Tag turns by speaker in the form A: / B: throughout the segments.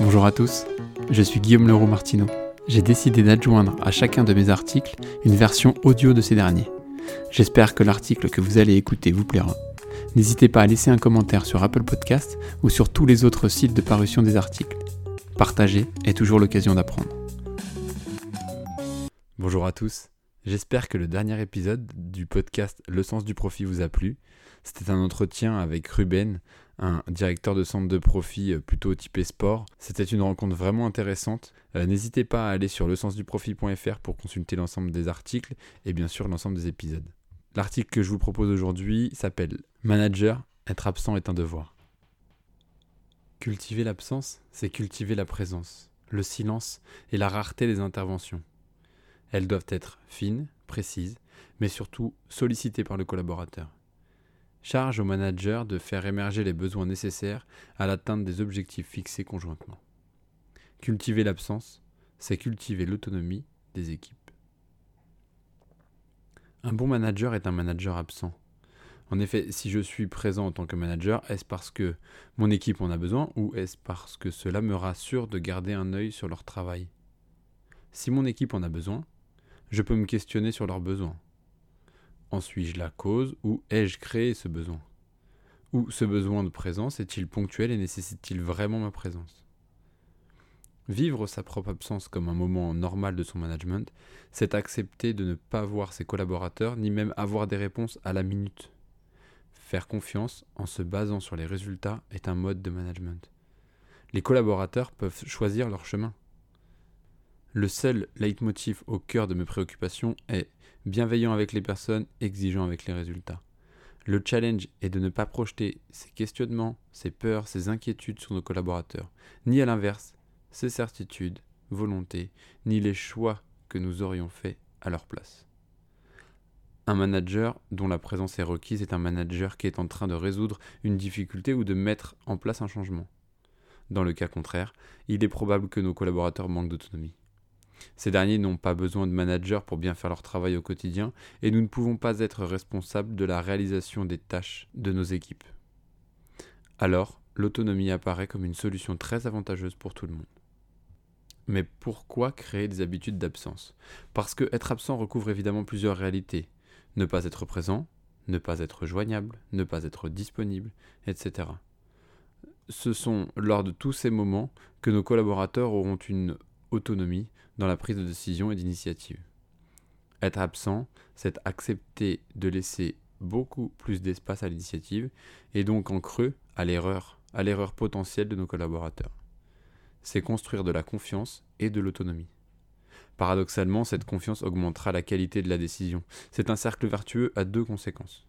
A: Bonjour à tous, je suis Guillaume Leroux Martineau. J'ai décidé d'adjoindre à chacun de mes articles une version audio de ces derniers. J'espère que l'article que vous allez écouter vous plaira. N'hésitez pas à laisser un commentaire sur Apple Podcast ou sur tous les autres sites de parution des articles. Partager est toujours l'occasion d'apprendre. Bonjour à tous, j'espère que le dernier épisode du podcast Le sens du profit vous a plu. C'était un entretien avec Ruben, un directeur de centre de profit euh, plutôt typé sport. C'était une rencontre vraiment intéressante. Euh, n'hésitez pas à aller sur lecensduprofit.fr pour consulter l'ensemble des articles et bien sûr l'ensemble des épisodes. L'article que je vous propose aujourd'hui s'appelle Manager, être absent est un devoir. Cultiver l'absence, c'est cultiver la présence, le silence et la rareté des interventions. Elles doivent être fines, précises, mais surtout sollicitées par le collaborateur. Charge au manager de faire émerger les besoins nécessaires à l'atteinte des objectifs fixés conjointement. Cultiver l'absence, c'est cultiver l'autonomie des équipes. Un bon manager est un manager absent. En effet, si je suis présent en tant que manager, est-ce parce que mon équipe en a besoin ou est-ce parce que cela me rassure de garder un œil sur leur travail? Si mon équipe en a besoin, je peux me questionner sur leurs besoins. En suis-je la cause ou ai-je créé ce besoin? Ou ce besoin de présence est-il ponctuel et nécessite-t-il vraiment ma présence? Vivre sa propre absence comme un moment normal de son management, c'est accepter de ne pas voir ses collaborateurs ni même avoir des réponses à la minute. Faire confiance en se basant sur les résultats est un mode de management. Les collaborateurs peuvent choisir leur chemin. Le seul leitmotiv au cœur de mes préoccupations est bienveillant avec les personnes, exigeant avec les résultats. Le challenge est de ne pas projeter ses questionnements, ses peurs, ses inquiétudes sur nos collaborateurs, ni à l'inverse, ses certitudes, volontés, ni les choix que nous aurions faits à leur place. Un manager dont la présence est requise est un manager qui est en train de résoudre une difficulté ou de mettre en place un changement. Dans le cas contraire, il est probable que nos collaborateurs manquent d'autonomie. Ces derniers n'ont pas besoin de managers pour bien faire leur travail au quotidien et nous ne pouvons pas être responsables de la réalisation des tâches de nos équipes. Alors, l'autonomie apparaît comme une solution très avantageuse pour tout le monde. Mais pourquoi créer des habitudes d'absence? Parce que être absent recouvre évidemment plusieurs réalités. Ne pas être présent, ne pas être joignable, ne pas être disponible, etc. Ce sont lors de tous ces moments que nos collaborateurs auront une autonomie dans la prise de décision et d'initiative. Être absent, c'est accepter de laisser beaucoup plus d'espace à l'initiative et donc en creux à l'erreur, à l'erreur potentielle de nos collaborateurs c'est construire de la confiance et de l'autonomie. Paradoxalement, cette confiance augmentera la qualité de la décision. C'est un cercle vertueux à deux conséquences.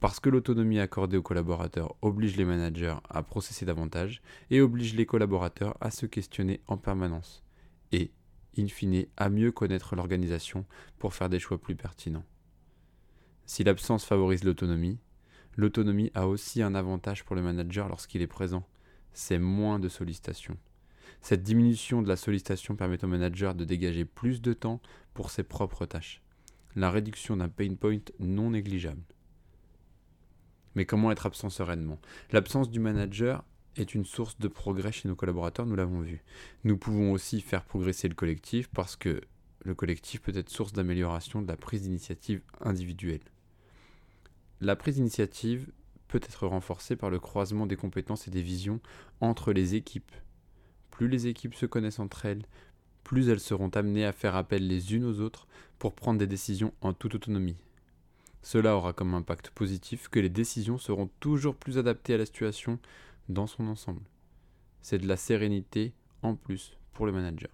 A: Parce que l'autonomie accordée aux collaborateurs oblige les managers à processer davantage et oblige les collaborateurs à se questionner en permanence et, in fine, à mieux connaître l'organisation pour faire des choix plus pertinents. Si l'absence favorise l'autonomie, l'autonomie a aussi un avantage pour le manager lorsqu'il est présent c'est moins de sollicitation. Cette diminution de la sollicitation permet au manager de dégager plus de temps pour ses propres tâches. La réduction d'un pain point non négligeable. Mais comment être absent sereinement? L'absence du manager est une source de progrès chez nos collaborateurs, nous l'avons vu. Nous pouvons aussi faire progresser le collectif parce que le collectif peut être source d'amélioration de la prise d'initiative individuelle. La prise d'initiative peut être renforcé par le croisement des compétences et des visions entre les équipes. Plus les équipes se connaissent entre elles, plus elles seront amenées à faire appel les unes aux autres pour prendre des décisions en toute autonomie. Cela aura comme impact positif que les décisions seront toujours plus adaptées à la situation dans son ensemble. C'est de la sérénité en plus pour le manager.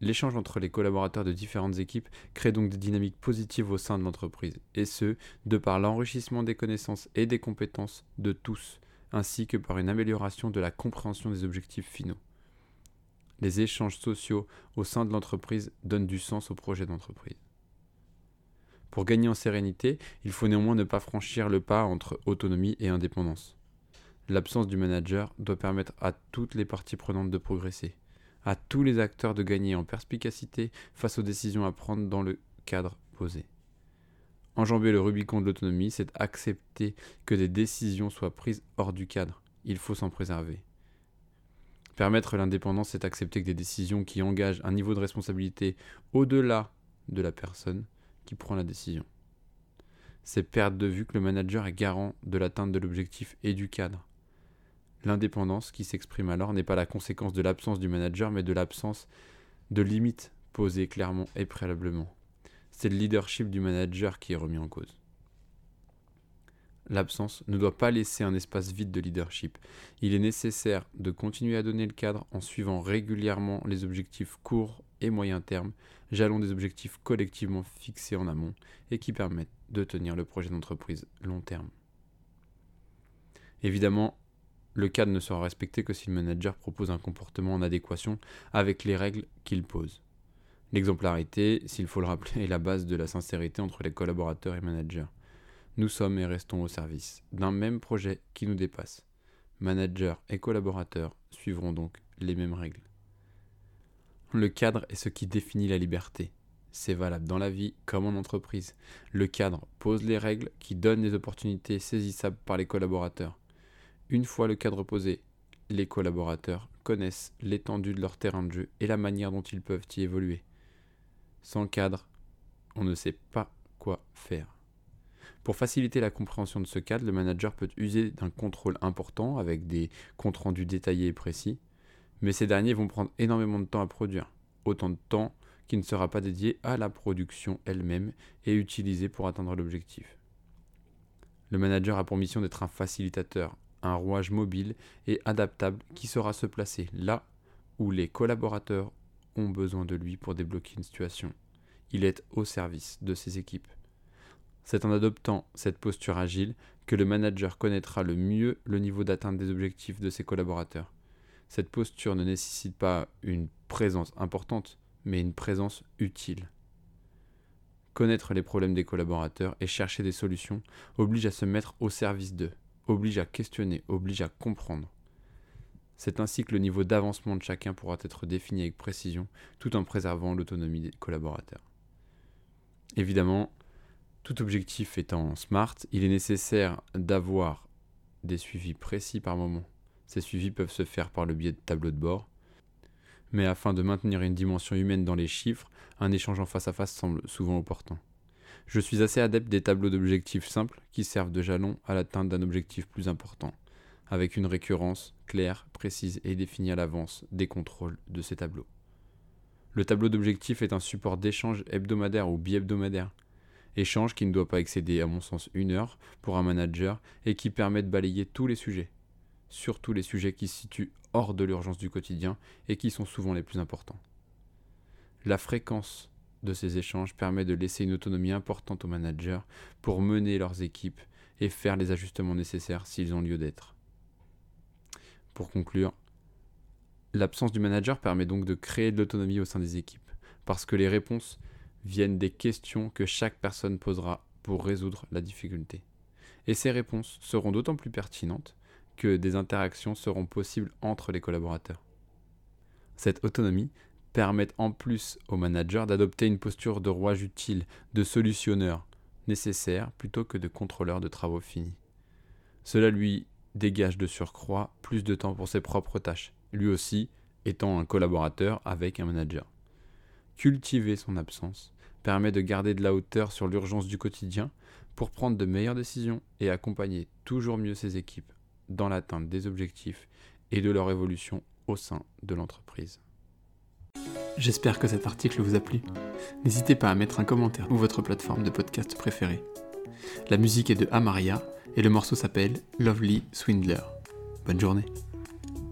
A: L'échange entre les collaborateurs de différentes équipes crée donc des dynamiques positives au sein de l'entreprise, et ce, de par l'enrichissement des connaissances et des compétences de tous, ainsi que par une amélioration de la compréhension des objectifs finaux. Les échanges sociaux au sein de l'entreprise donnent du sens au projet d'entreprise. Pour gagner en sérénité, il faut néanmoins ne pas franchir le pas entre autonomie et indépendance. L'absence du manager doit permettre à toutes les parties prenantes de progresser, à tous les acteurs de gagner en perspicacité face aux décisions à prendre dans le cadre posé. Enjamber le Rubicon de l'autonomie, c'est accepter que des décisions soient prises hors du cadre. Il faut s'en préserver. Permettre l'indépendance, c'est accepter que des décisions qui engagent un niveau de responsabilité au-delà de la personne qui prend la décision. C'est perdre de vue que le manager est garant de l'atteinte de l'objectif et du cadre. L'indépendance qui s'exprime alors n'est pas la conséquence de l'absence du manager, mais de l'absence de limites posées clairement et préalablement. C'est le leadership du manager qui est remis en cause. L'absence ne doit pas laisser un espace vide de leadership. Il est nécessaire de continuer à donner le cadre en suivant régulièrement les objectifs courts et moyen terme, jalons des objectifs collectivement fixés en amont et qui permettent de tenir le projet d'entreprise long terme. Évidemment, le cadre ne sera respecté que si le manager propose un comportement en adéquation avec les règles qu'il pose. L'exemplarité, s'il faut le rappeler, est la base de la sincérité entre les collaborateurs et managers. Nous sommes et restons au service d'un même projet qui nous dépasse. Managers et collaborateurs suivront donc les mêmes règles. Le cadre est ce qui définit la liberté. C'est valable dans la vie comme en entreprise. Le cadre pose les règles qui donnent les opportunités saisissables par les collaborateurs. Une fois le cadre posé, les collaborateurs connaissent l'étendue de leur terrain de jeu et la manière dont ils peuvent y évoluer. Sans cadre, on ne sait pas quoi faire. Pour faciliter la compréhension de ce cadre, le manager peut user d'un contrôle important avec des comptes rendus détaillés et précis, mais ces derniers vont prendre énormément de temps à produire, autant de temps qui ne sera pas dédié à la production elle-même et utilisé pour atteindre l'objectif. Le manager a pour mission d'être un facilitateur, un rouage mobile et adaptable qui saura se placer là où les collaborateurs ont besoin de lui pour débloquer une situation. Il est au service de ses équipes. C'est en adoptant cette posture agile que le manager connaîtra le mieux le niveau d'atteinte des objectifs de ses collaborateurs. Cette posture ne nécessite pas une présence importante, mais une présence utile. Connaître les problèmes des collaborateurs et chercher des solutions oblige à se mettre au service d'eux oblige à questionner, oblige à comprendre. C'est ainsi que le niveau d'avancement de chacun pourra être défini avec précision, tout en préservant l'autonomie des collaborateurs. Évidemment, tout objectif étant smart, il est nécessaire d'avoir des suivis précis par moment. Ces suivis peuvent se faire par le biais de tableaux de bord, mais afin de maintenir une dimension humaine dans les chiffres, un échange en face à face semble souvent opportun. Je suis assez adepte des tableaux d'objectifs simples qui servent de jalon à l'atteinte d'un objectif plus important, avec une récurrence claire, précise et définie à l'avance des contrôles de ces tableaux. Le tableau d'objectifs est un support d'échange hebdomadaire ou bi-hebdomadaire. Échange qui ne doit pas excéder, à mon sens, une heure pour un manager et qui permet de balayer tous les sujets, surtout les sujets qui se situent hors de l'urgence du quotidien et qui sont souvent les plus importants. La fréquence de ces échanges permet de laisser une autonomie importante aux managers pour mener leurs équipes et faire les ajustements nécessaires s'ils ont lieu d'être. Pour conclure, l'absence du manager permet donc de créer de l'autonomie au sein des équipes, parce que les réponses viennent des questions que chaque personne posera pour résoudre la difficulté. Et ces réponses seront d'autant plus pertinentes que des interactions seront possibles entre les collaborateurs. Cette autonomie permettent en plus au manager d'adopter une posture de rouage utile, de solutionneur nécessaire plutôt que de contrôleur de travaux finis. Cela lui dégage de surcroît plus de temps pour ses propres tâches, lui aussi étant un collaborateur avec un manager. Cultiver son absence permet de garder de la hauteur sur l'urgence du quotidien pour prendre de meilleures décisions et accompagner toujours mieux ses équipes dans l'atteinte des objectifs et de leur évolution au sein de l'entreprise.
B: J'espère que cet article vous a plu. N'hésitez pas à mettre un commentaire ou votre plateforme de podcast préférée. La musique est de Amaria et le morceau s'appelle Lovely Swindler. Bonne journée.